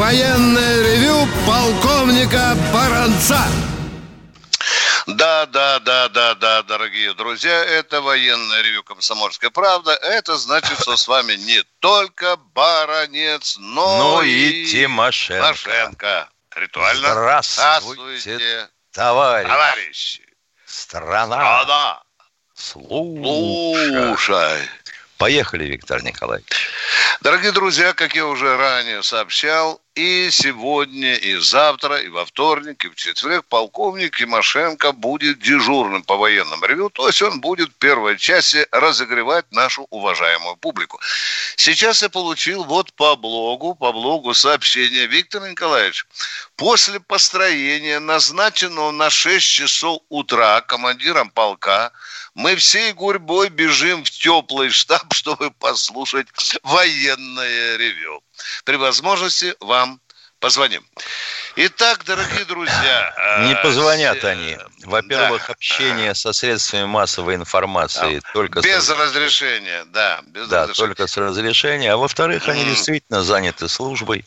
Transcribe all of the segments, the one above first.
военное ревю полковника Баранца. Да, да, да, да, да, дорогие друзья, это военное ревю «Комсомольская правда». Это значит, что с вами не только Баранец, но, но и, и Тимошенко. Тимошенко. Ритуально. Здравствуйте, Здравствуйте товарищ. товарищи. Страна. Страна. Слушай. Слушай. Поехали, Виктор Николаевич. Дорогие друзья, как я уже ранее сообщал, и сегодня, и завтра, и во вторник, и в четверг полковник Тимошенко будет дежурным по военному ревю, то есть он будет в первой части разогревать нашу уважаемую публику. Сейчас я получил вот по блогу, по блогу сообщение Виктор Николаевич. После построения, назначенного на 6 часов утра командиром полка, мы всей гурьбой бежим в теплый штаб, чтобы послушать военное ревю. При возможности вам позвоним. Итак, дорогие друзья... Не э, позвонят они. Во-первых, да. общение со средствами массовой информации да. только... Без с... разрешения, да. Без да, разрешения. только с разрешения. А во-вторых, они действительно заняты службой.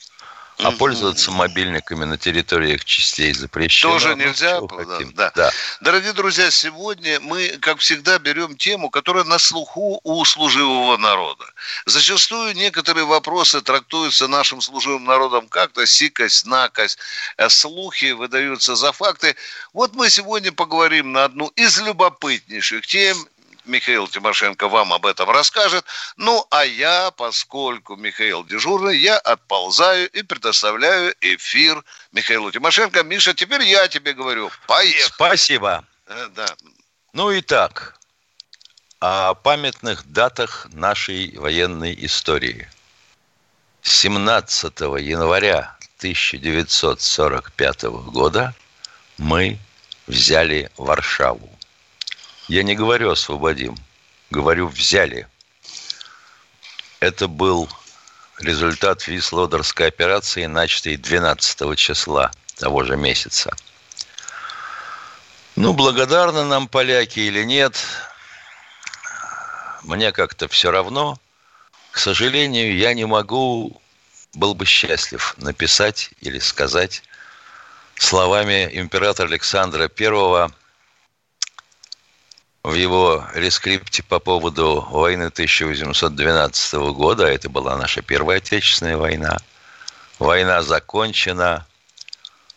А пользоваться мобильниками на территориях частей запрещено. Тоже ну, нельзя. Да, да. Да. Дорогие друзья, сегодня мы, как всегда, берем тему, которая на слуху у служивого народа. Зачастую некоторые вопросы трактуются нашим служивым народом как-то сикость, накость, э, слухи выдаются за факты. Вот мы сегодня поговорим на одну из любопытнейших тем, Михаил Тимошенко вам об этом расскажет. Ну, а я, поскольку Михаил дежурный, я отползаю и предоставляю эфир Михаилу Тимошенко. Миша, теперь я тебе говорю. Поехали. Спасибо. Э, да. Ну и так, о памятных датах нашей военной истории. 17 января 1945 года мы взяли Варшаву. Я не говорю освободим, говорю взяли. Это был результат Вислодерской операции, начатой 12 числа того же месяца. Ну, благодарны нам поляки или нет, мне как-то все равно. К сожалению, я не могу, был бы счастлив написать или сказать словами императора Александра Первого – в его рескрипте по поводу войны 1812 года, это была наша первая Отечественная война, война закончена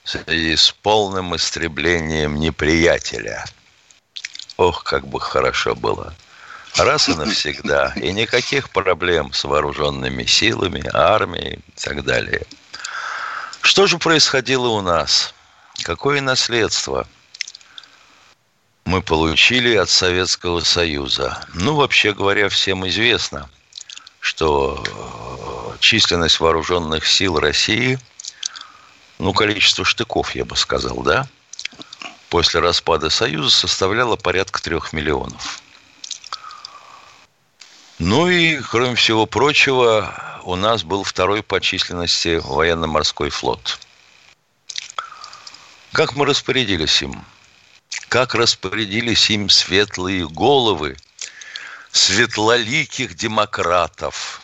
с полным истреблением неприятеля. Ох, как бы хорошо было. Раз и навсегда. И никаких проблем с вооруженными силами, армией и так далее. Что же происходило у нас? Какое наследство – мы получили от Советского Союза. Ну, вообще говоря, всем известно, что э, численность вооруженных сил России, ну, количество штыков, я бы сказал, да, после распада Союза составляло порядка трех миллионов. Ну и, кроме всего прочего, у нас был второй по численности военно-морской флот. Как мы распорядились им? Как распорядились им светлые головы светлоликих демократов.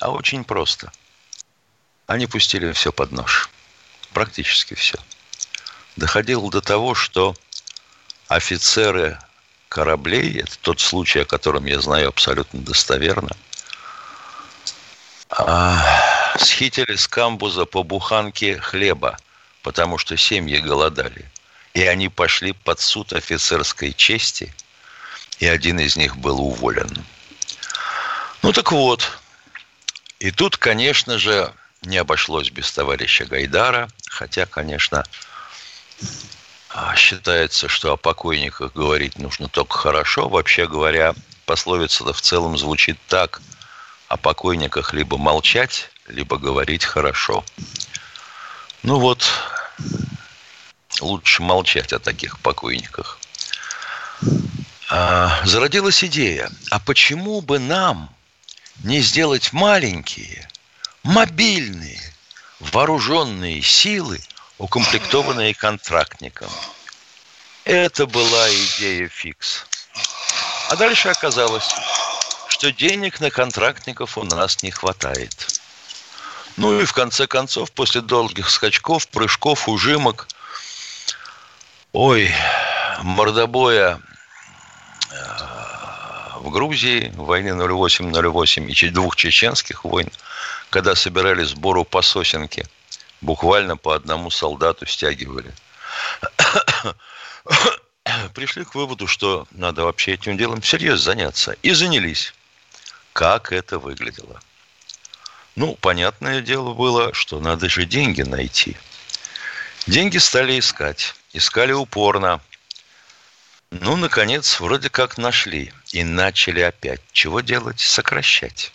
А очень просто. Они пустили все под нож. Практически все. Доходило до того, что офицеры кораблей, это тот случай, о котором я знаю абсолютно достоверно, а, схитили с камбуза по буханке хлеба, потому что семьи голодали – и они пошли под суд офицерской чести, и один из них был уволен. Ну так вот, и тут, конечно же, не обошлось без товарища Гайдара, хотя, конечно, считается, что о покойниках говорить нужно только хорошо. Вообще говоря, пословица-то в целом звучит так. О покойниках либо молчать, либо говорить хорошо. Ну вот, лучше молчать о таких покойниках. А, зародилась идея, а почему бы нам не сделать маленькие, мобильные, вооруженные силы, укомплектованные контрактником? Это была идея фикс. А дальше оказалось, что денег на контрактников у нас не хватает. Ну и в конце концов, после долгих скачков, прыжков, ужимок, ой, мордобоя э, в Грузии, в войне 08-08 и двух чеченских войн, когда собирали сбору по сосенке, буквально по одному солдату стягивали. Пришли к выводу, что надо вообще этим делом всерьез заняться. И занялись. Как это выглядело? Ну, понятное дело было, что надо же деньги найти. Деньги стали искать. Искали упорно. Ну, наконец, вроде как нашли. И начали опять. Чего делать? Сокращать.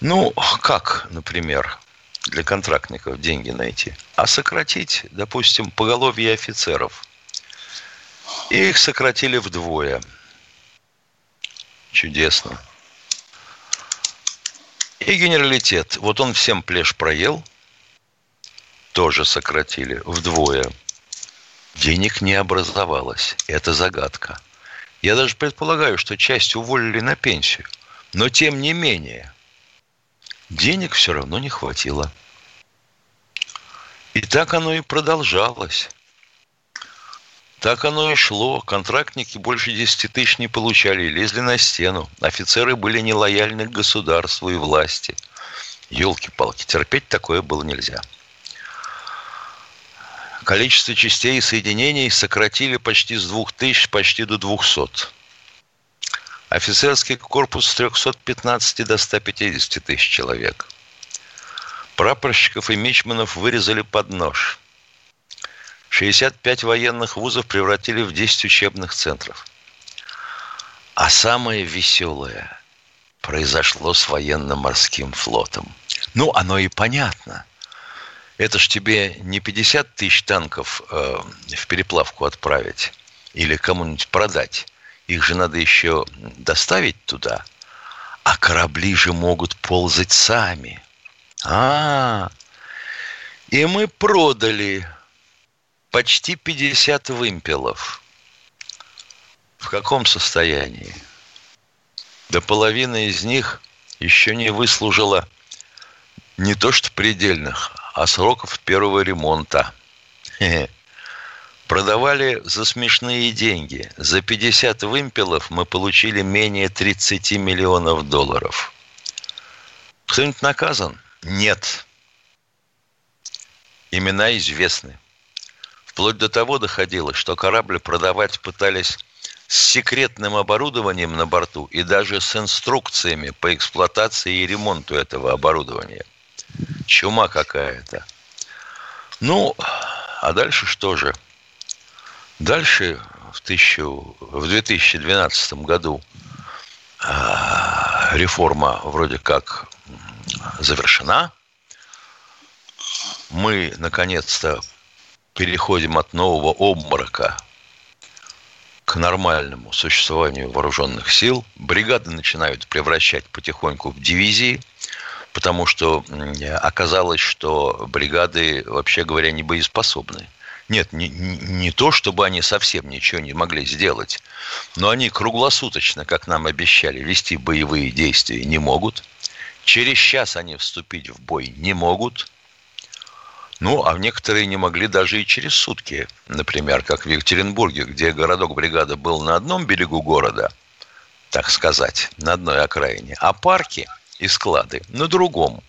Ну, как, например, для контрактников деньги найти? А сократить, допустим, поголовье офицеров. И их сократили вдвое – Чудесно. И генералитет. Вот он всем плешь проел. Тоже сократили вдвое. Денег не образовалось. Это загадка. Я даже предполагаю, что часть уволили на пенсию. Но тем не менее, денег все равно не хватило. И так оно и продолжалось. Так оно и шло. Контрактники больше 10 тысяч не получали, лезли на стену. Офицеры были нелояльны к государству и власти. Елки-палки, терпеть такое было нельзя. Количество частей и соединений сократили почти с 2000 почти до 200. Офицерский корпус с 315 до 150 тысяч человек. Прапорщиков и мичманов вырезали под нож – 65 военных вузов превратили в 10 учебных центров. А самое веселое произошло с военно-морским флотом. Ну, оно и понятно. Это ж тебе не 50 тысяч танков э, в переплавку отправить или кому-нибудь продать. Их же надо еще доставить туда. А корабли же могут ползать сами. А, -а, -а. и мы продали почти 50 вымпелов. В каком состоянии? До половины из них еще не выслужила не то что предельных, а сроков первого ремонта. Продавали за смешные деньги. За 50 вымпелов мы получили менее 30 миллионов долларов. Кто-нибудь наказан? Нет. Имена известны. Вплоть до того доходило, что корабль продавать пытались с секретным оборудованием на борту и даже с инструкциями по эксплуатации и ремонту этого оборудования. Чума какая-то. Ну, а дальше что же? Дальше в, тысячу, в 2012 году а, реформа вроде как завершена. Мы наконец-то переходим от нового обморока к нормальному существованию вооруженных сил. Бригады начинают превращать потихоньку в дивизии, потому что оказалось, что бригады, вообще говоря, не боеспособны. Нет, не, не то, чтобы они совсем ничего не могли сделать, но они круглосуточно, как нам обещали, вести боевые действия не могут. Через час они вступить в бой не могут – ну, а некоторые не могли даже и через сутки. Например, как в Екатеринбурге, где городок бригада был на одном берегу города, так сказать, на одной окраине, а парки и склады на другом.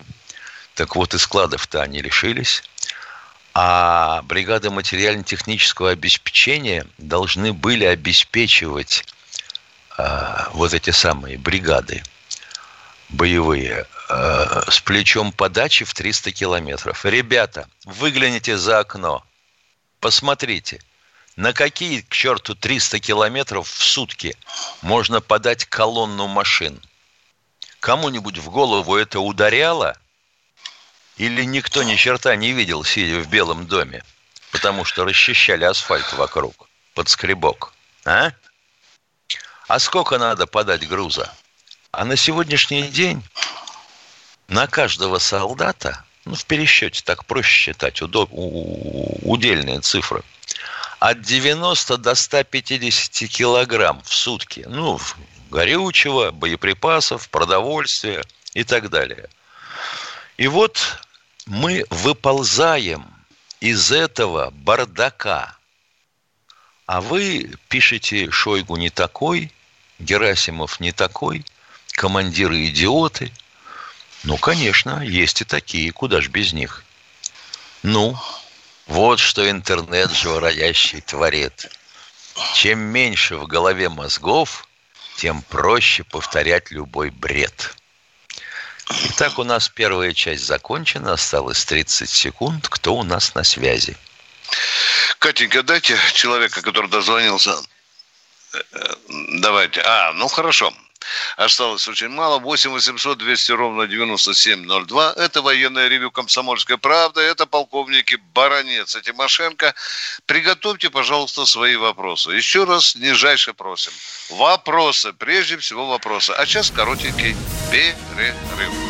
Так вот, и складов-то они решились. А бригады материально-технического обеспечения должны были обеспечивать э, вот эти самые бригады боевые э, с плечом подачи в 300 километров. Ребята, выгляните за окно, посмотрите, на какие, к черту, 300 километров в сутки можно подать колонну машин. Кому-нибудь в голову это ударяло? Или никто ни черта не видел, сидя в Белом доме? потому что расчищали асфальт вокруг, под скребок. А? А сколько надо подать груза? А на сегодняшний день на каждого солдата, ну, в пересчете так проще считать, удоб, удельные цифры, от 90 до 150 килограмм в сутки. Ну, горючего, боеприпасов, продовольствия и так далее. И вот мы выползаем из этого бардака. А вы пишете Шойгу не такой, Герасимов не такой, командиры идиоты. Ну, конечно, есть и такие, куда ж без них. Ну, вот что интернет живородящий творит. Чем меньше в голове мозгов, тем проще повторять любой бред. Итак, у нас первая часть закончена. Осталось 30 секунд. Кто у нас на связи? Катенька, дайте человека, который дозвонился. Э, э, давайте. А, ну хорошо. Осталось очень мало. 8 800 200 ровно 9702. Это военное ревю «Комсомольская правда». Это полковники Баранец и Тимошенко. Приготовьте, пожалуйста, свои вопросы. Еще раз нижайше просим. Вопросы. Прежде всего вопросы. А сейчас коротенький перерыв.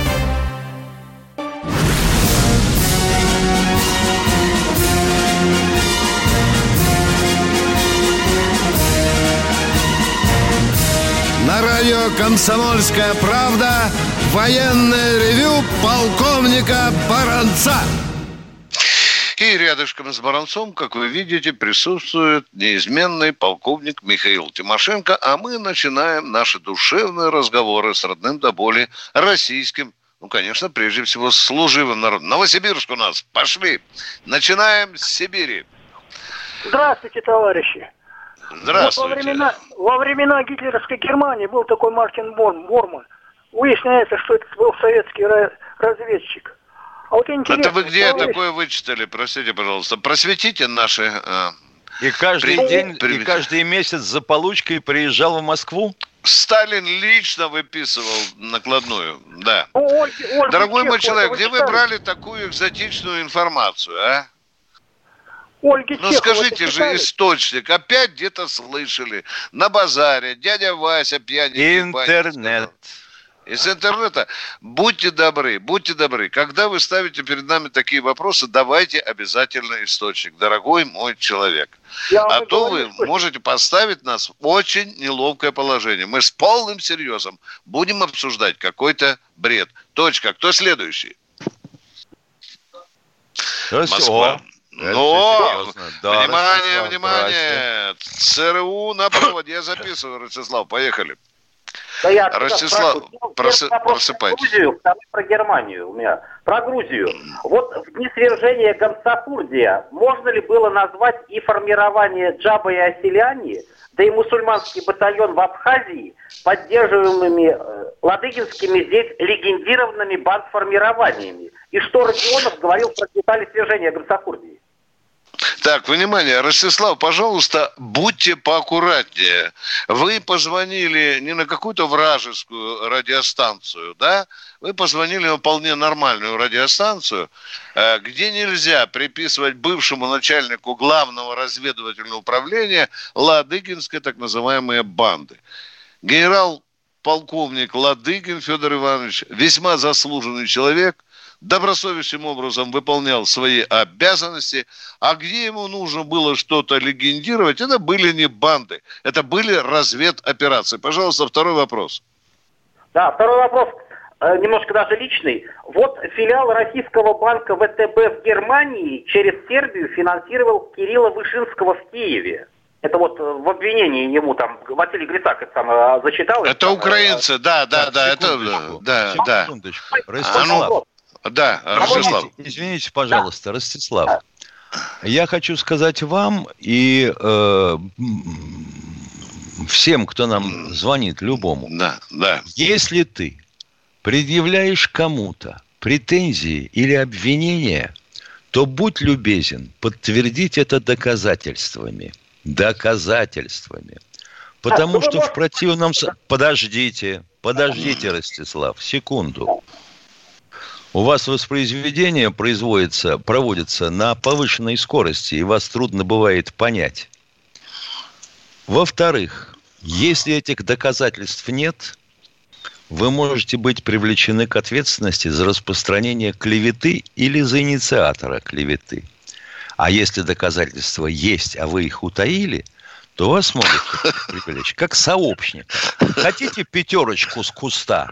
На радио «Комсомольская правда» военное ревю полковника Баранца. И рядышком с Баранцом, как вы видите, присутствует неизменный полковник Михаил Тимошенко, а мы начинаем наши душевные разговоры с родным до боли российским ну, конечно, прежде всего, с служивым народом. Новосибирск у нас. Пошли. Начинаем с Сибири. Здравствуйте, товарищи. Здравствуйте. Во, времена, во времена гитлеровской Германии был такой Мартин Борн, Борман. Выясняется, что это был советский разведчик. А вот это вы где товарищ... такое вычитали? Простите, пожалуйста. Просветите наши... Э, и каждый при... день, при... и каждый месяц за получкой приезжал в Москву? Сталин лично выписывал накладную, да. Ольги, Ольги Дорогой мой человек, где вы брали такую экзотичную информацию, а? Ольги ну скажите же источник, опять где-то слышали, на базаре, дядя Вася пьяный. Интернет. Из интернета. Будьте добры, будьте добры. Когда вы ставите перед нами такие вопросы, давайте обязательно источник, дорогой мой человек. Я а то говорю, вы что... можете поставить нас в очень неловкое положение. Мы с полным серьезом будем обсуждать какой-то бред. Точка. Кто следующий? Москва. Но, да, внимание, внимание, ЦРУ на проводе, я записываю, Ростислав, поехали. Да я Ростислав, просы, просыпайтесь. Про Грузию, про Германию у меня. Про Грузию. Вот в дни свержения Гамсапурдия можно ли было назвать и формирование Джаба и Оселяне, да и мусульманский батальон в Абхазии, поддерживаемыми э, ладыгинскими здесь легендированными бандформированиями? И что Родионов говорил про детали свержения Гамсапурдии? Так, внимание, Ростислав, пожалуйста, будьте поаккуратнее. Вы позвонили не на какую-то вражескую радиостанцию, да? Вы позвонили на вполне нормальную радиостанцию, э, где нельзя приписывать бывшему начальнику главного разведывательного управления Ладыгинской так называемые банды. Генерал полковник Ладыгин Федор Иванович, весьма заслуженный человек – добросовестным образом выполнял свои обязанности, а где ему нужно было что-то легендировать, это были не банды, это были разведоперации. Пожалуйста, второй вопрос. Да, второй вопрос э, немножко даже личный. Вот филиал российского банка ВТБ в Германии через Сербию финансировал Кирилла Вышинского в Киеве. Это вот в обвинении ему там Василий Грицак это самое зачитал. Это это, украинцы, да, да, да, это, да, да. Ростислав. Да, Ростислав. Извините, извините пожалуйста, Ростислав. Я хочу сказать вам и э, всем, кто нам звонит, любому. Да, да. Если ты предъявляешь кому-то претензии или обвинения, то будь любезен подтвердить это доказательствами. Доказательствами. Потому а, что в противном... Подождите, подождите, Ростислав, секунду. У вас воспроизведение производится, проводится на повышенной скорости, и вас трудно бывает понять. Во-вторых, если этих доказательств нет, вы можете быть привлечены к ответственности за распространение клеветы или за инициатора клеветы. А если доказательства есть, а вы их утаили, то вас могут привлечь как сообщник. Хотите пятерочку с куста?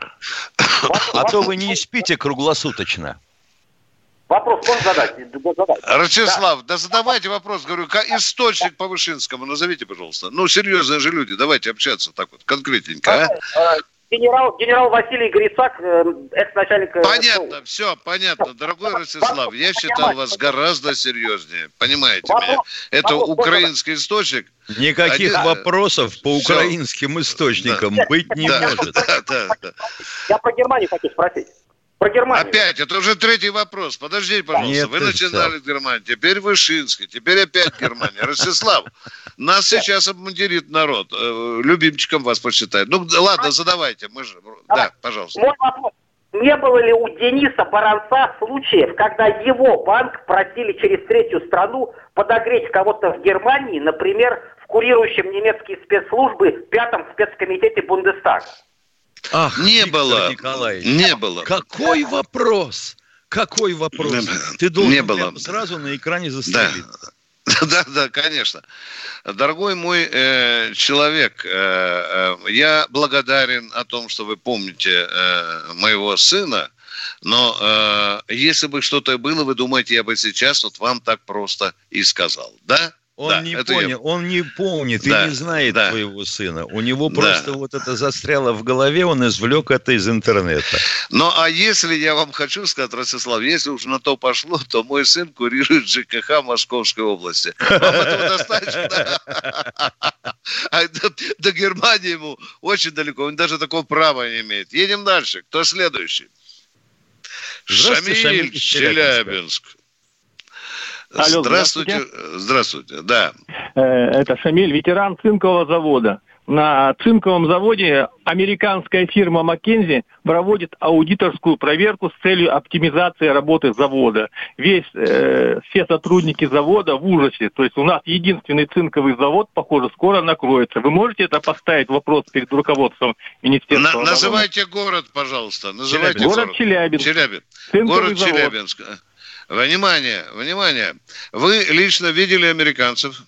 А то вы не спите круглосуточно. Вопрос можно задать? Ростислав, да. да задавайте вопрос. Говорю, источник по Вышинскому назовите, пожалуйста. Ну, серьезные же люди, давайте общаться так вот, конкретненько. А? Генерал, генерал Василий Грицак, э, экс-начальник... Э, понятно, все, понятно. Дорогой Ростислав, я считал вас гораздо серьезнее. Понимаете вопрос, меня? Это вопрос, украинский источник. Никаких Один... вопросов по все. украинским источникам да. быть не да, может. Да, да, да. Я про Германию хочу спросить. Про Германию. Опять, это уже третий вопрос. Подождите, пожалуйста. Нет, Вы начинали с Германии, теперь Вышинский, теперь опять Германия. Ростислав, нас сейчас обмундирит народ. Э, любимчиком вас посчитает. Ну, ладно, задавайте. Мы же... Да, пожалуйста. Мой вопрос. Не было ли у Дениса Баранца случаев, когда его банк просили через третью страну подогреть кого-то в Германии, например, в курирующем немецкие спецслужбы пятом спецкомитете Бундестага? Ах, не Виктор было. Николаевич, не было. Какой вопрос? Какой вопрос? Ты должен не было. сразу на экране застрелиться. Да. Да, да, конечно. Дорогой мой э, человек, э, э, я благодарен о том, что вы помните э, моего сына, но э, если бы что-то было, вы думаете, я бы сейчас вот вам так просто и сказал, да? Он да, не понял, я... он не помнит да, и не знает да. твоего сына. У него просто да. вот это застряло в голове, он извлек это из интернета. Ну, а если я вам хочу сказать, Ростислав, если уж на то пошло, то мой сын курирует ЖКХ Московской области. Вам этого достаточно? А до Германии ему очень далеко, он даже такого права не имеет. Едем дальше. Кто следующий? Шамиль, Челябинск. Алло, здравствуйте. Здравствуйте, здравствуйте, да. Э, это Шамиль, ветеран цинкового завода. На цинковом заводе американская фирма Маккензи проводит аудиторскую проверку с целью оптимизации работы завода. Весь, э, все сотрудники завода в ужасе. То есть у нас единственный цинковый завод, похоже, скоро накроется. Вы можете это поставить вопрос перед руководством Министерства? На, называйте город, пожалуйста. Называйте город. Город Челябинск. Челябинск. Город завод. Челябинск. Внимание, внимание. Вы лично видели американцев?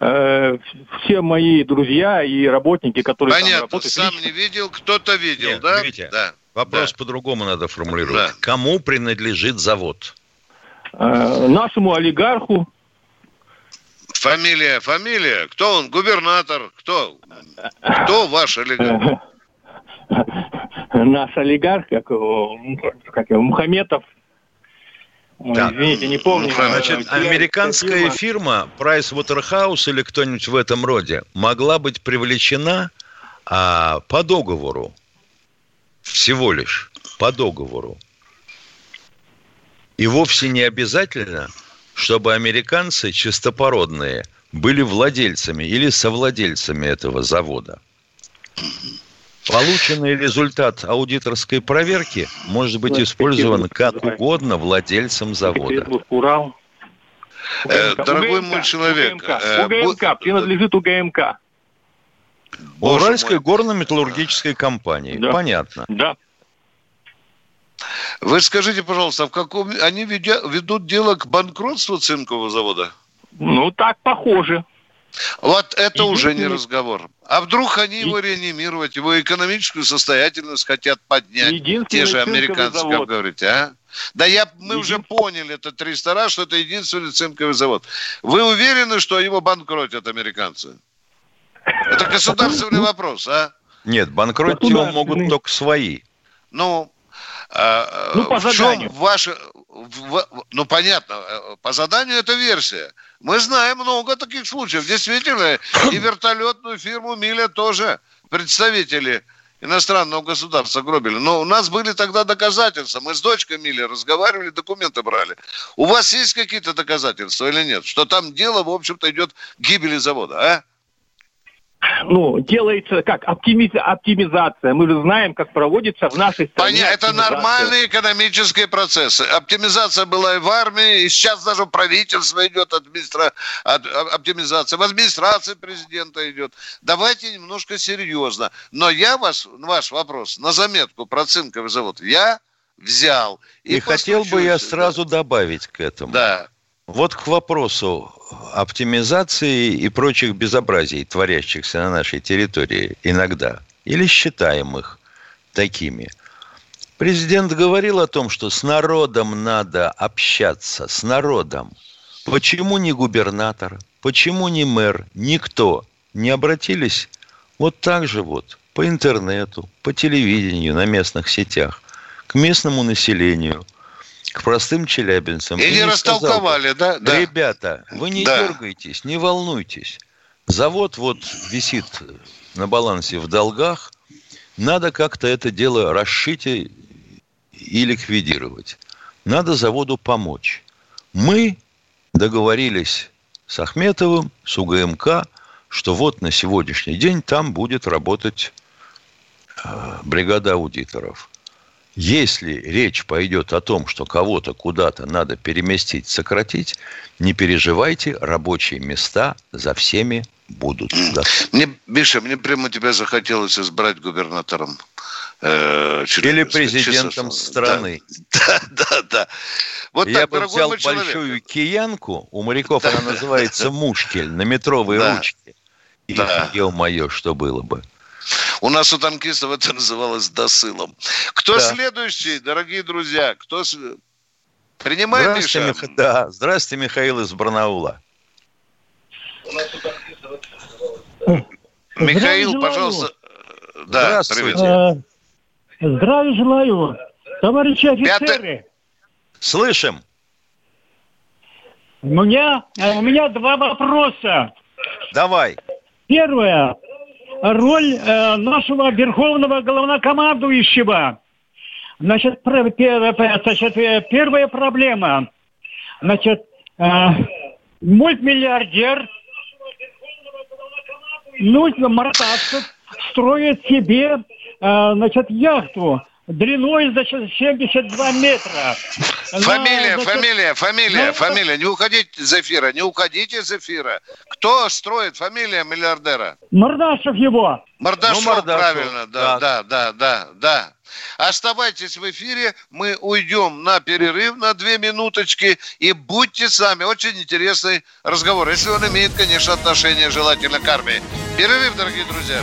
Э, все мои друзья и работники, которые Понятно, там работают, сам лично... не видел, кто-то видел, Нет, да? Видите, да. Вопрос да. по-другому надо формулировать. Да. Кому принадлежит завод? Э, нашему олигарху. Фамилия, фамилия. Кто он? Губернатор? Кто? Кто ваш олигарх? Наш олигарх, как его, как его Мухаметов да. Извините, не помню. Значит, американская фирма Pricewaterhouse или кто-нибудь в этом роде могла быть привлечена а, по договору. Всего лишь по договору. И вовсе не обязательно, чтобы американцы чистопородные были владельцами или совладельцами этого завода. Полученный результат аудиторской проверки может быть использован как угодно владельцем завода. Урал. Э, дорогой мой человек. УГМК, э, принадлежит УГМК. Уральской горно-металлургической компании. Да. Понятно. Да. Вы скажите, пожалуйста, в каком они ведут дело к банкротству цинкового завода? Ну, так похоже. Вот это уже не разговор. А вдруг они его реанимировать, его экономическую состоятельность хотят поднять, те же американцы, как говорите, а? Да я, мы уже поняли это 300 раз, что это единственный цинковый завод. Вы уверены, что его банкротят американцы? Это государственный вопрос, а? Нет, банкротить его могут только свои. Ну, ну, по в заданию. чем ваше... В, ну, понятно, э, по заданию это версия. Мы знаем много таких случаев. Действительно, и вертолетную фирму «Миля» тоже представители иностранного государства гробили. Но у нас были тогда доказательства. Мы с дочкой Мили разговаривали, документы брали. У вас есть какие-то доказательства или нет? Что там дело, в общем-то, идет гибели завода, а? Ну, делается как оптимиз... оптимизация. Мы же знаем, как проводится в нашей стране. Понятно, это нормальные экономические процессы. Оптимизация была и в армии, и сейчас даже правительство идет администра... оптимизация, в администрации президента идет. Давайте немножко серьезно. Но я вас, ваш вопрос на заметку про цинковый завод, я взял. И, и хотел бы я сразу да. добавить к этому. Да. Вот к вопросу оптимизации и прочих безобразий, творящихся на нашей территории иногда, или считаем их такими. Президент говорил о том, что с народом надо общаться, с народом. Почему не губернатор, почему не мэр, никто. Не обратились? Вот так же вот по интернету, по телевидению, на местных сетях, к местному населению – к простым челябинцам. И, не растолковали, сказал, да? Ребята, вы не да. дергайтесь, не волнуйтесь. Завод вот висит на балансе в долгах. Надо как-то это дело расшить и, и ликвидировать. Надо заводу помочь. Мы договорились с Ахметовым, с УГМК, что вот на сегодняшний день там будет работать э, бригада аудиторов. Если речь пойдет о том, что кого-то куда-то надо переместить, сократить, не переживайте, рабочие места за всеми будут. Мне, Миша, мне прямо тебя захотелось избрать губернатором. Э, Или президентом часов. страны. Да, да, да. Вот Я так, бы взял большую киянку, у моряков она называется мушкель, на метровой ручке. И, да. ё-моё, что было бы. У нас у танкистов это называлось досылом. Кто да. следующий, дорогие друзья? Кто с... принимает Здравствуйте, Миша? Мих... Да, здравствуйте, Михаил из Барнаула. Михаил, пожалуйста. Да, Здравствуйте. Э, здравия желаю, товарищи офицеры. Пятый... Слышим. У меня, у меня два вопроса. Давай. Первое роль э, нашего верховного главнокомандующего. Значит, значит э, первая проблема. Значит, э, мультмиллиардер ну, Мартасов строит себе, э, значит, яхту длиной, значит, 72 метра. Фамилия, на, фамилия, фамилия, на... фамилия. Не уходите из эфира, не уходите из эфира. Кто строит фамилия миллиардера? Мордашев его. Мордашев, ну, Мордашев. правильно, да, да, да, да, да. Оставайтесь в эфире, мы уйдем на перерыв на две минуточки и будьте с нами. Очень интересный разговор, если он имеет, конечно, отношение желательно к армии. Перерыв, дорогие друзья.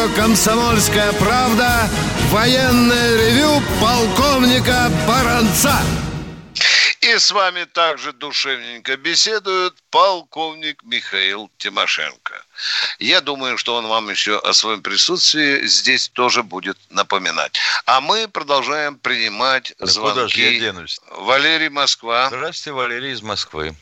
Радио «Комсомольская правда» военное ревю полковника Баранца. И с вами также душевненько беседует полковник Михаил Тимошенко. Я думаю, что он вам еще о своем присутствии здесь тоже будет напоминать. А мы продолжаем принимать да звонки. Валерий Москва. Здравствуйте, Валерий из Москвы.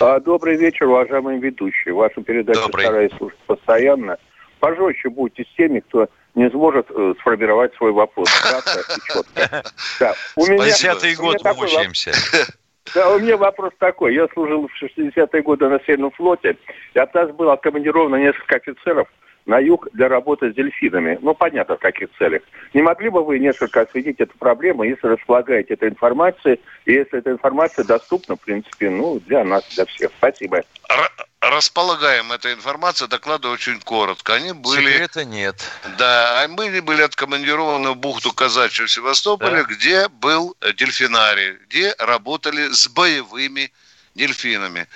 А, добрый вечер, уважаемые ведущие. Вашу передачу Добрый. стараюсь слушать постоянно. Пожестче будьте с теми, кто не сможет э, сформировать свой вопрос кратко и четко. Да. У меня, год мучаемся. Да, у меня вопрос такой. Я служил в 60-е годы на Северном флоте, и от нас было командировано несколько офицеров на юг для работы с дельфинами. Ну, понятно, в каких целях. Не могли бы вы несколько осветить эту проблему, если располагаете этой информацией, и если эта информация доступна, в принципе, ну, для нас, для всех. Спасибо. Располагаем этой информацией, доклады очень коротко. Они были... Секрета нет. Да, мы были откомандированы в бухту Казачьего в Севастополе, да. где был дельфинарий, где работали с боевыми дельфинами.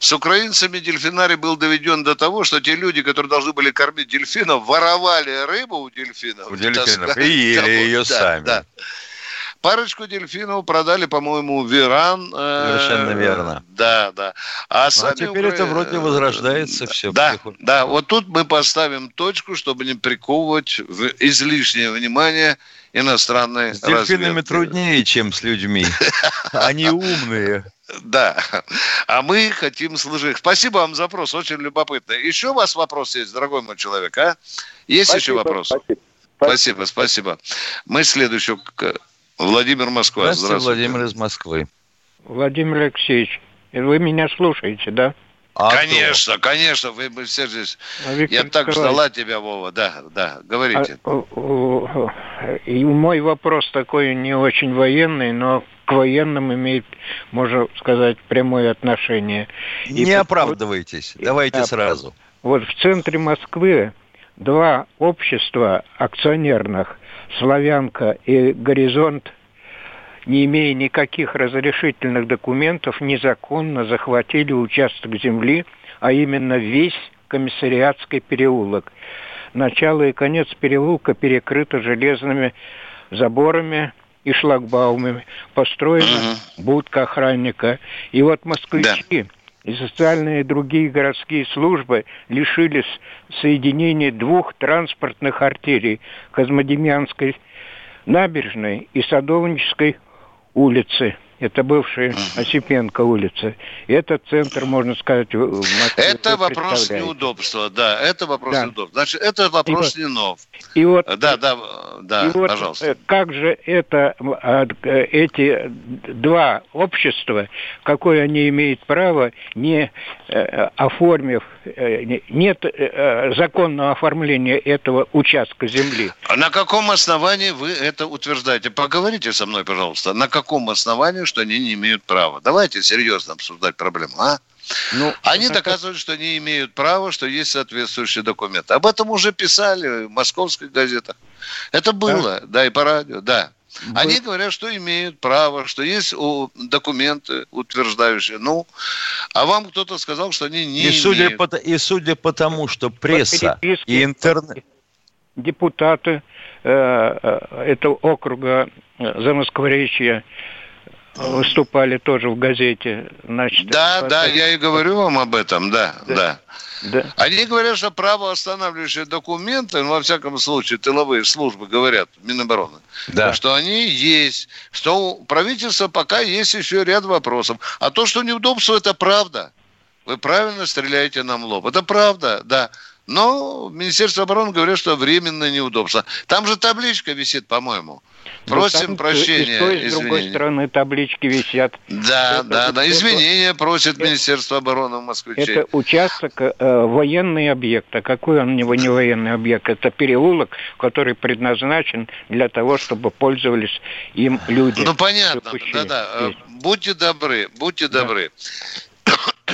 С украинцами дельфинарий был доведен до того, что те люди, которые должны были кормить дельфинов, воровали рыбу у дельфинов. У дельфинов и ели ее да, сами. Да. Парочку дельфинов продали, по-моему, в Иран. Э, Совершенно верно. Да, да. А, ну, а теперь укра... это вроде возрождается все. Да, потихоньку. да. Вот тут мы поставим точку, чтобы не приковывать излишнее внимание иностранные С дельфинами разведки. труднее, чем с людьми. Они умные. Да. А мы хотим служить. Спасибо вам за вопрос, очень любопытно. Еще у вас вопрос есть, дорогой мой человек, а? Есть спасибо, еще вопрос? Спасибо. Спасибо, спасибо. Мы следующий Владимир Москва. Здравствуйте, Здравствуйте, Владимир из Москвы. Владимир Алексеевич, вы меня слушаете, да? А конечно, кто? конечно, вы мы все здесь. А, Виктор Я так ждала тебя, Вова, да, да, говорите. А, и мой вопрос такой не очень военный, но к военным имеет, можно сказать, прямое отношение. Не и оправдывайтесь, давайте да, сразу. Вот в центре Москвы два общества акционерных, «Славянка» и «Горизонт», не имея никаких разрешительных документов, незаконно захватили участок земли, а именно весь комиссариатский переулок. Начало и конец переулка перекрыто железными заборами, и шлагбаумами, построена uh-huh. будка охранника. И вот москвичи да. И социальные и другие городские службы лишились соединения двух транспортных артерий Козмодемьянской набережной и Садовнической улицы. Это бывшая Осипенко улица. Это центр, можно сказать, в Москве. Это вопрос неудобства, да. Это вопрос да. неудобства. Значит, это вопрос и не нов. И вот, да, да, да, и вот пожалуйста. Э, как же это, э, эти два общества, какое они имеют право, не э, оформив, нет законного оформления этого участка земли? А на каком основании вы это утверждаете? Поговорите со мной, пожалуйста. На каком основании, что они не имеют права? Давайте серьезно обсуждать проблему, а? Ну, Они это... доказывают, что они имеют право, что есть соответствующие документы. Об этом уже писали в московских газетах. Это было, да, да и по радио, да. Вы... Они говорят, что имеют право, что есть документы, утверждающие. Ну, а вам кто-то сказал, что они не и имеют. Судя по, и судя по тому, что пресса и интернет... Депутаты э, э, этого округа э, Замоскворечья выступали тоже в газете. Значит, да, это... да, я и говорю вам об этом, да, да. да. Да. Они говорят, что право останавливающие документы, ну, во всяком случае, тыловые службы говорят, Минобороны, да. что они есть, что у правительства пока есть еще ряд вопросов. А то, что неудобство, это правда. Вы правильно стреляете нам в лоб. Это правда, да. Но Министерство обороны говорит, что временное неудобство. Там же табличка висит, по-моему. Ну, просим ну, прощения. И той, и с другой стороны таблички висят. Да, это, да, да. Извинения это, просит это, Министерство обороны в Москве. Это участок, э, военный объект. А какой он не, не военный объект? Это переулок, который предназначен для того, чтобы пользовались им люди. Ну, понятно. Да-да. Будьте добры, будьте да. добры.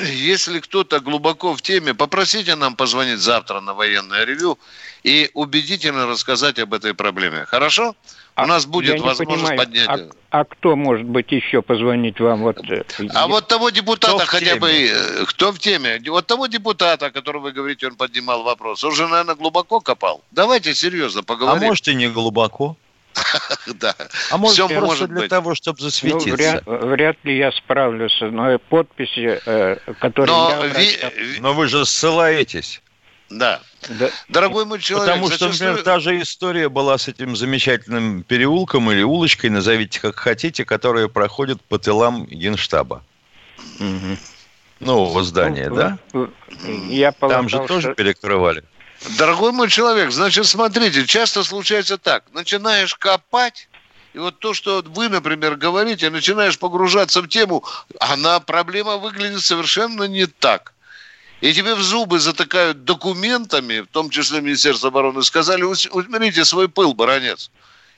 Если кто-то глубоко в теме, попросите нам позвонить завтра на военное ревю и убедительно рассказать об этой проблеме. Хорошо? У нас будет возможность поднять. А, а кто может быть еще позвонить вам? Вот, э, а вот того депутата хотя бы, э, кто в теме? Вот того депутата, о котором вы говорите, он поднимал вопрос, он же, наверное, глубоко копал. Давайте серьезно поговорим. А может и не глубоко. Да. А может Все просто может для быть. того, чтобы ну, засветиться? Ну, вряд, вряд ли я справлюсь, но подписи, э, которые но, я... Ви... Но вы же ссылаетесь. Да. да. Дорогой мой человек... Потому что, например, что... та же история была с этим замечательным переулком или улочкой, назовите как хотите, которая проходит по тылам Генштаба. Угу. Нового здания, ну, да? Я полагал, Там же тоже что... перекрывали. Дорогой мой человек, значит, смотрите, часто случается так. Начинаешь копать, и вот то, что вы, например, говорите, начинаешь погружаться в тему, она, проблема выглядит совершенно не так. И тебе в зубы затыкают документами, в том числе Министерство обороны, сказали, усмирите свой пыл, баронец,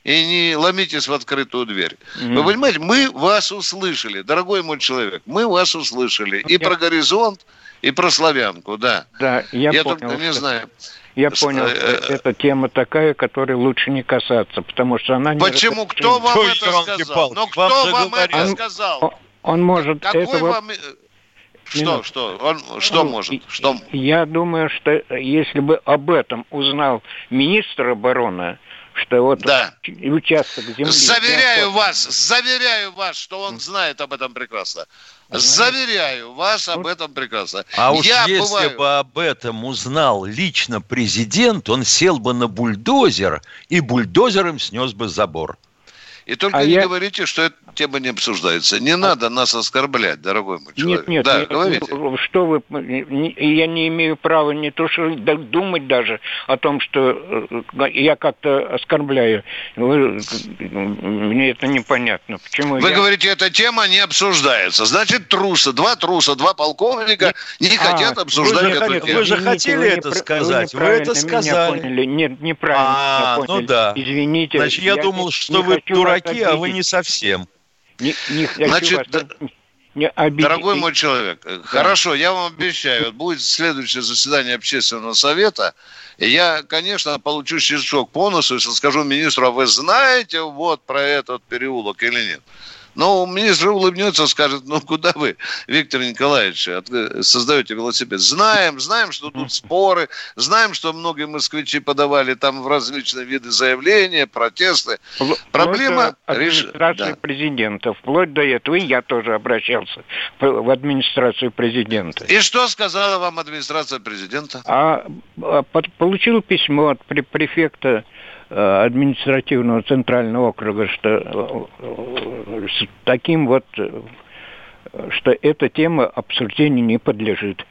и не ломитесь в открытую дверь. Mm-hmm. Вы понимаете, мы вас услышали, дорогой мой человек, мы вас услышали. И про горизонт, и про славянку, да. Да, я, я понял. только не знаю. Я понял, что э, э, эта тема такая, которой лучше не касаться, потому что она... Почему? Кто вам это сказал? Ну, кто вам это сказал? Он может Какой этого... вам... Э, что, что? Он что ну, может? Что? Я думаю, что если бы об этом узнал министр обороны, что вот да. участок земли... Заверяю вас, заверяю вас, что он знает об этом прекрасно. Заверяю вас об этом прекрасно. А уж Я если бываю... бы об этом узнал лично президент, он сел бы на бульдозер и бульдозером снес бы забор. И только а не я... говорите, что эта тема не обсуждается. Не а... надо нас оскорблять, дорогой мой человек. Нет, нет, да, нет, говорите. что вы, я не имею права не то что думать даже о том, что э, я как-то оскорбляю. Вы, мне это непонятно. Почему вы я... говорите, эта тема не обсуждается. Значит, трусы, два труса, два полковника не, а, хотят обсуждать вы эту же, тему. Вы же хотели вы это не, сказать, вы, вы это сказали. Поняли. Нет, неправильно а, поняли. Ну да. Извините. Значит, я, я думал, что вы дураки, а вы не совсем. Не, не Значит, вас, не дорогой мой человек, да. хорошо, я вам обещаю, вот будет следующее заседание общественного совета, и я, конечно, получу щелчок по носу, если скажу министру, а вы знаете вот про этот переулок или нет? Но министр улыбнется, скажет, ну куда вы, Виктор Николаевич, создаете велосипед? Знаем, знаем, что тут споры, знаем, что многие москвичи подавали там в различные виды заявления, протесты. Проблема... Администрация да. президента. Вплоть до этого и я тоже обращался в администрацию президента. И что сказала вам администрация президента? А, а получил письмо от префекта Э, административного центрального округа, что э, с таким вот, э, что эта тема обсуждению не подлежит.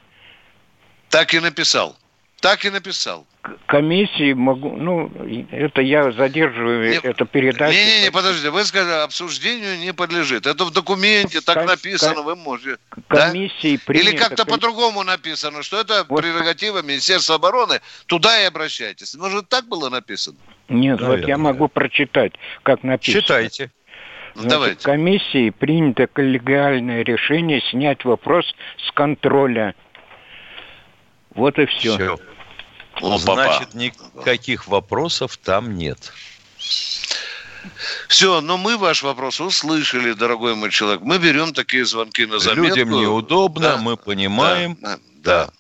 Так и написал. Так и написал. Комиссии могу, ну, это я задерживаю не, эту передачу. Не-не-не, подождите, вы сказали, обсуждению не подлежит. Это в документе так Ком, написано, вы можете. Комиссии да? Или как-то по-другому написано, что это вот. прерогатива Министерства обороны, туда и обращайтесь. Может, так было написано? Нет, Наверное. вот я могу прочитать, как написано. Читайте. Значит, Давайте. комиссии принято коллегиальное решение снять вопрос с контроля. Вот и все. все. Ну, Значит, никаких вопросов там нет. Все, но мы ваш вопрос услышали, дорогой мой человек. Мы берем такие звонки на заметку. Людям неудобно, да. мы понимаем. Да, да. да.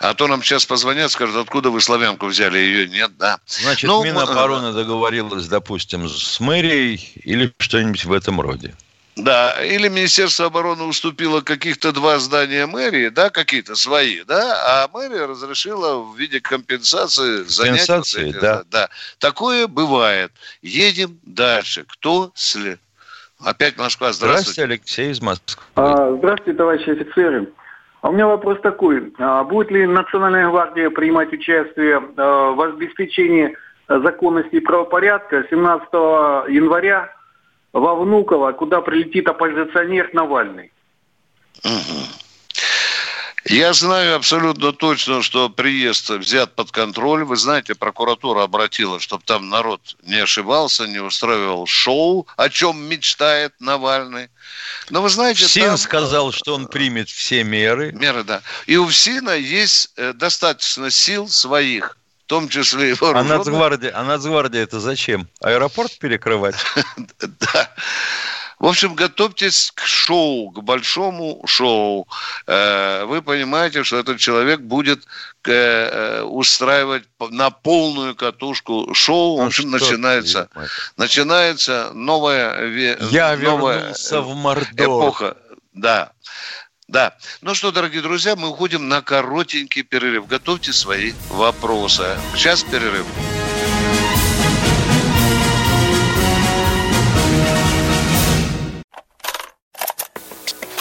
А то нам сейчас позвонят, скажут, откуда вы славянку взяли, ее нет, да. Значит, ну, Минобороны договорилась, допустим, с мэрией или что-нибудь в этом роде. Да, или Министерство обороны уступило каких-то два здания мэрии, да, какие-то свои, да, а мэрия разрешила в виде компенсации занять. Компенсации, вот да. да. Такое бывает. Едем дальше. Кто след? Опять Москва. Здравствуйте. Здравствуйте, Алексей из Москвы. А, здравствуйте, товарищи офицеры. А у меня вопрос такой. А будет ли Национальная гвардия принимать участие а, в обеспечении законности и правопорядка 17 января во Внуково, куда прилетит оппозиционер Навальный. Я знаю абсолютно точно, что приезд взят под контроль. Вы знаете, прокуратура обратилась, чтобы там народ не ошибался, не устраивал шоу, о чем мечтает Навальный. Но вы знаете... ФСИН там... сказал, что он примет все меры. Меры, да. И у ФСИНа есть э, достаточно сил своих в том числе и вооруженных. А Нацгвардия, а Нацгвардия это зачем? Аэропорт перекрывать? Да. В общем, готовьтесь к шоу, к большому шоу. Э, вы понимаете, что этот человек будет э, э, устраивать на полную катушку шоу. В общем, начинается, начинается новая, Я новая в эпоха. Да. Да. Ну что, дорогие друзья, мы уходим на коротенький перерыв. Готовьте свои вопросы. Сейчас перерыв.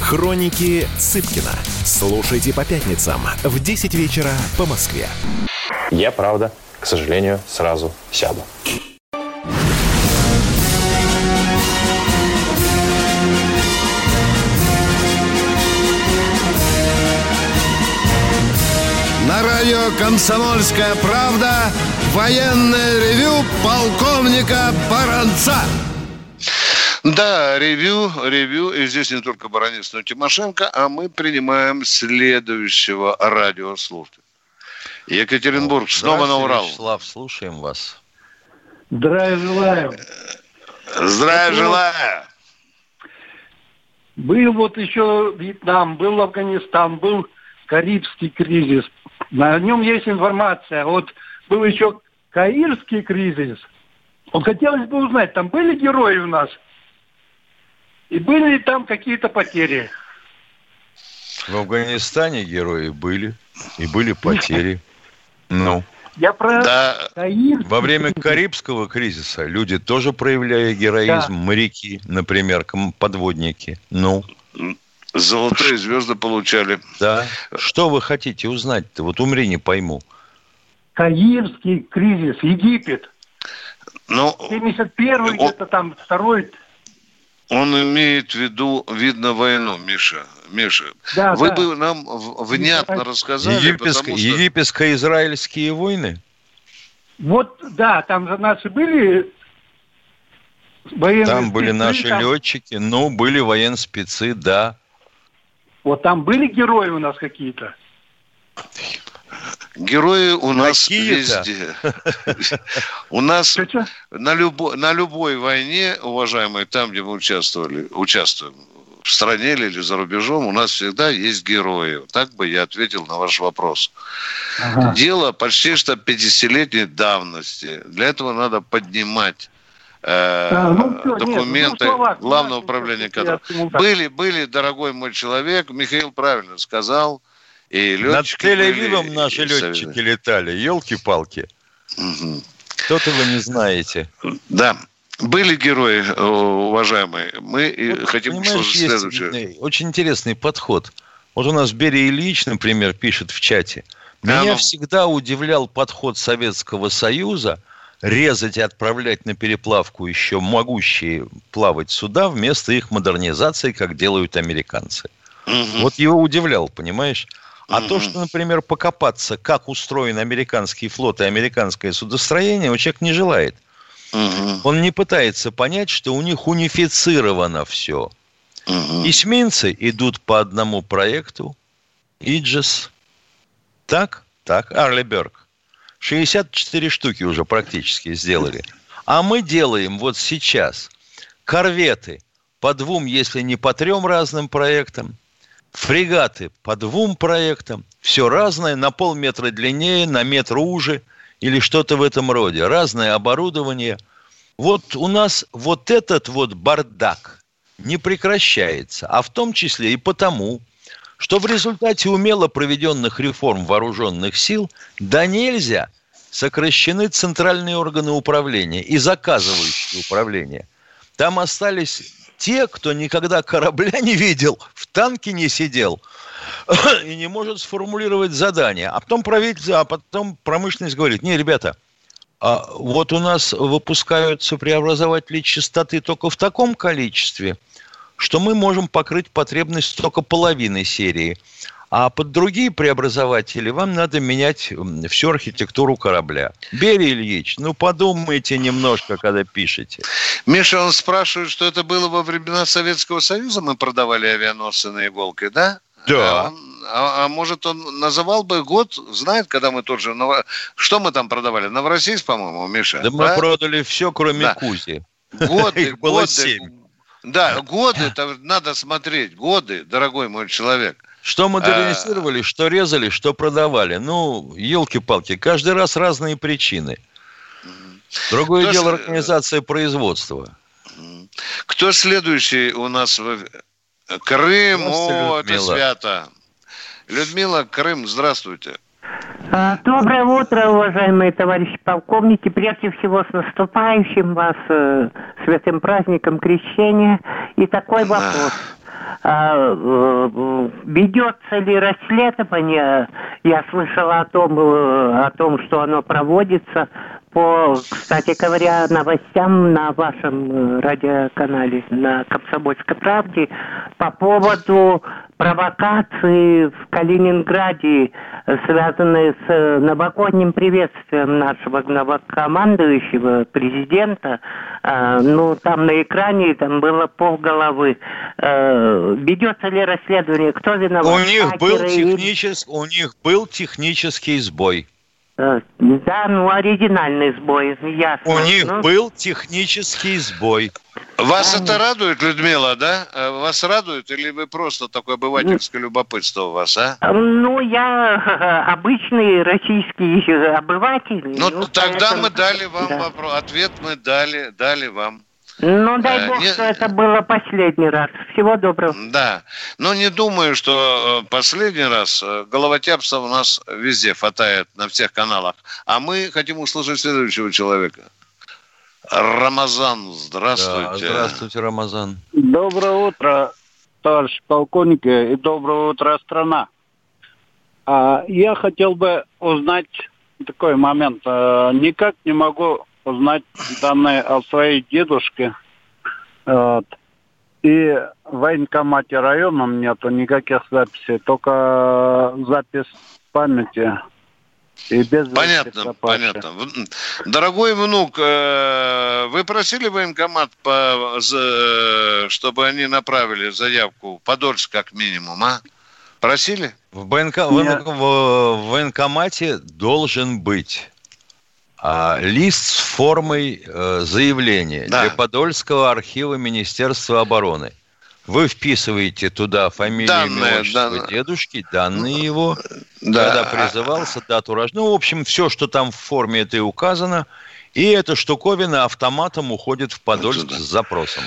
Хроники Цыпкина. Слушайте по пятницам в 10 вечера по Москве. Я, правда, к сожалению, сразу сяду. На радио «Комсомольская правда» военное ревю полковника Баранца. Да, ревью, ревью. И здесь не только Баранец, но и Тимошенко. А мы принимаем следующего радиослушателя. Екатеринбург, снова на Урал. Слав, слушаем вас. Здравия желаю. Здравия желаю. Был вот еще Вьетнам, был Афганистан, был Карибский кризис. На нем есть информация. Вот был еще Каирский кризис. Вот хотелось бы узнать, там были герои у нас? И были ли там какие-то потери? В Афганистане герои были. И были потери. Ну. Я про да. Каир. Во время Карибского кризиса люди тоже проявляли героизм. Да. Моряки, например, подводники. Ну. Золотые звезды получали. Да. Что вы хотите узнать-то? Вот умри, не пойму. Каирский кризис, Египет. Ну, 71-й, где-то там второй. Он имеет в виду, видно, войну, Миша. Миша, Да, вы да. бы нам внятно рассказали, Египетско- потому что... Египетско-израильские войны? Вот, да, там же наши были военные Там были спецы, наши там- летчики, ну, были военспецы, да. Вот там были герои у нас какие-то. Герои у нас везде. У нас на, любо, на любой войне, уважаемые, там, где мы участвовали, участвуем, в стране ли или за рубежом, у нас всегда есть герои. Так бы я ответил на ваш вопрос. Дело почти что 50-летней давности. Для этого надо поднимать э, Да, ну, всё, нет, документы ну, слова, главного хватит, управления кадров. Были, были, дорогой мой человек, Михаил правильно сказал, и Над Тель-Авивом наши и летчики летали, елки-палки. Что-то вы не знаете. Да, были герои, уважаемые. Мы Вот, хотим услышать следующее. очень интересный подход. Вот у нас Берия Ильич, например, пишет в чате. Да, Меня ну. всегда удивлял подход Советского Союза резать и отправлять на переплавку еще могущие плавать суда вместо их модернизации, как делают американцы. Вот его удивлял, понимаешь? А то, что, например, покопаться, как устроен американский флот и американское судостроение, у человек не желает. Он не пытается понять, что у них унифицировано все. Эсминцы идут по одному проекту. Иджес. Так? Так. Арлеберг. 64 штуки уже практически сделали. А мы делаем вот сейчас корветы по двум, если не по трем разным проектам, фрегаты по двум проектам, все разное, на полметра длиннее, на метр уже или что-то в этом роде. Разное оборудование. Вот у нас вот этот вот бардак не прекращается, а в том числе и потому, что в результате умело проведенных реформ вооруженных сил да нельзя сокращены центральные органы управления и заказывающие управление. Там остались те, кто никогда корабля не видел, в танке не сидел и не может сформулировать задание. А потом правительство, а потом промышленность говорит, не, ребята, а вот у нас выпускаются преобразователи частоты только в таком количестве, что мы можем покрыть потребность только половины серии. А под другие преобразователи вам надо менять всю архитектуру корабля. Берия Ильич, ну подумайте немножко, когда пишете. Миша, он спрашивает, что это было во времена Советского Союза, мы продавали авианосцы на иголке, да? Да. А, а, а может, он называл бы год, знает, когда мы тот же... Что мы там продавали? Новороссийск, по-моему, Миша? Да, да? мы продали все, кроме да. Кузи. Годы, Их было годы, семь. Да, годы, надо смотреть. Годы, дорогой мой человек. Что модернизировали, а... что резали, что продавали. Ну, елки-палки, каждый раз разные причины. Другое Кто дело организация производства. Кто следующий у нас? В... Крым, о, это свято. Людмила, Крым, здравствуйте. А, доброе утро, уважаемые товарищи полковники. Прежде всего, с наступающим вас э, святым праздником Крещения. И такой вопрос. А, э, ведется ли расследование? Я слышала о том, э, о том, что оно проводится по, кстати говоря, новостям на вашем радиоканале, на Комсомольской правде, по поводу провокации в Калининграде, связанные с э, новогодним приветствием нашего новокомандующего президента. А, ну, там на экране там было полголовы. Э, ведется ли расследование? Кто виноват? У них, был технический, у них был технический сбой. Э, да, ну оригинальный сбой, ясно. У них ну... был технический сбой. Вас а, это радует, Людмила, да? Э, вас радует или вы просто такое обывательское любопытство у вас, а? Ну, я обычный российский обыватель. Ну, ну тогда поэтому... мы дали вам да. вопрос. Ответ мы дали, дали вам. Ну, дай э, бог, не... что это было последний раз. Всего доброго. Да. Но не думаю, что э, последний раз. Э, головотяпства у нас везде хватает, на всех каналах. А мы хотим услышать следующего человека. Рамазан, здравствуйте. Да, здравствуйте, Рамазан. Доброе утро, товарищ полковник, и доброе утро, страна. А, я хотел бы узнать такой момент. Никак не могу узнать данные о своей дедушке. Вот. И в военкомате районом нету никаких записей, только запись памяти. И без понятно, понятно. Дорогой внук, э, вы просили военкомат, чтобы они направили заявку в Подольск как минимум, а? Просили? В, БНК, в, в военкомате должен быть а, лист с формой э, заявления да. для Подольского архива Министерства обороны. Вы вписываете туда фамилию, данные, имя, данные. дедушки, данные его, да. когда призывался, дату рождения. Ну, в общем, все, что там в форме это и указано. И эта штуковина автоматом уходит в Подольск с запросом.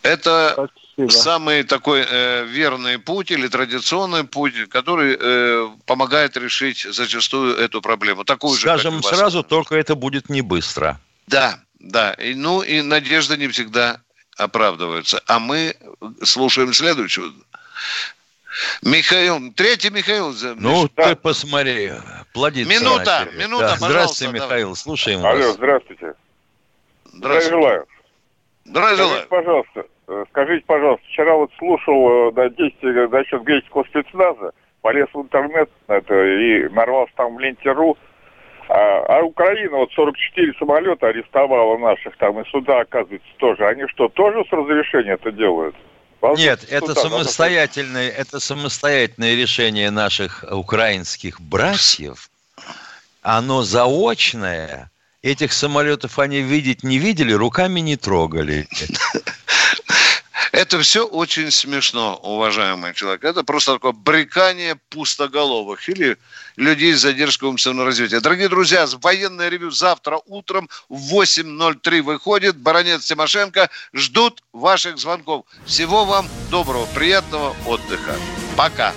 Это Спасибо. самый такой э, верный путь или традиционный путь, который э, помогает решить зачастую эту проблему. Такую Скажем же, сразу, только это будет не быстро. Да, да. И, ну и надежда не всегда оправдывается. А мы слушаем следующую. Михаил, третий Михаил. Ну, да. ты посмотри, плодится Минута, начали. минута, да. Здравствуйте, Михаил, давай. слушаем Алло, вас. здравствуйте. Здравствуйте. Здравия желаю. Здравия желаю. пожалуйста, скажите, пожалуйста, вчера вот слушал на действие насчет греческого спецназа, полез в интернет это, и нарвался там в ленте.ру, а, а Украина вот 44 самолета арестовала наших там, и суда, оказывается, тоже. Они что, тоже с разрешения это делают? Вопрос Нет, это самостоятельное, это самостоятельное решение наших украинских братьев. Оно заочное. Этих самолетов они видеть не видели, руками не трогали. Это все очень смешно, уважаемый человек. Это просто такое брекание пустоголовых или людей с задержкой умственного развития. Дорогие друзья, военное ревю завтра утром в 8.03 выходит. Баронец Тимошенко ждут ваших звонков. Всего вам доброго, приятного отдыха. Пока.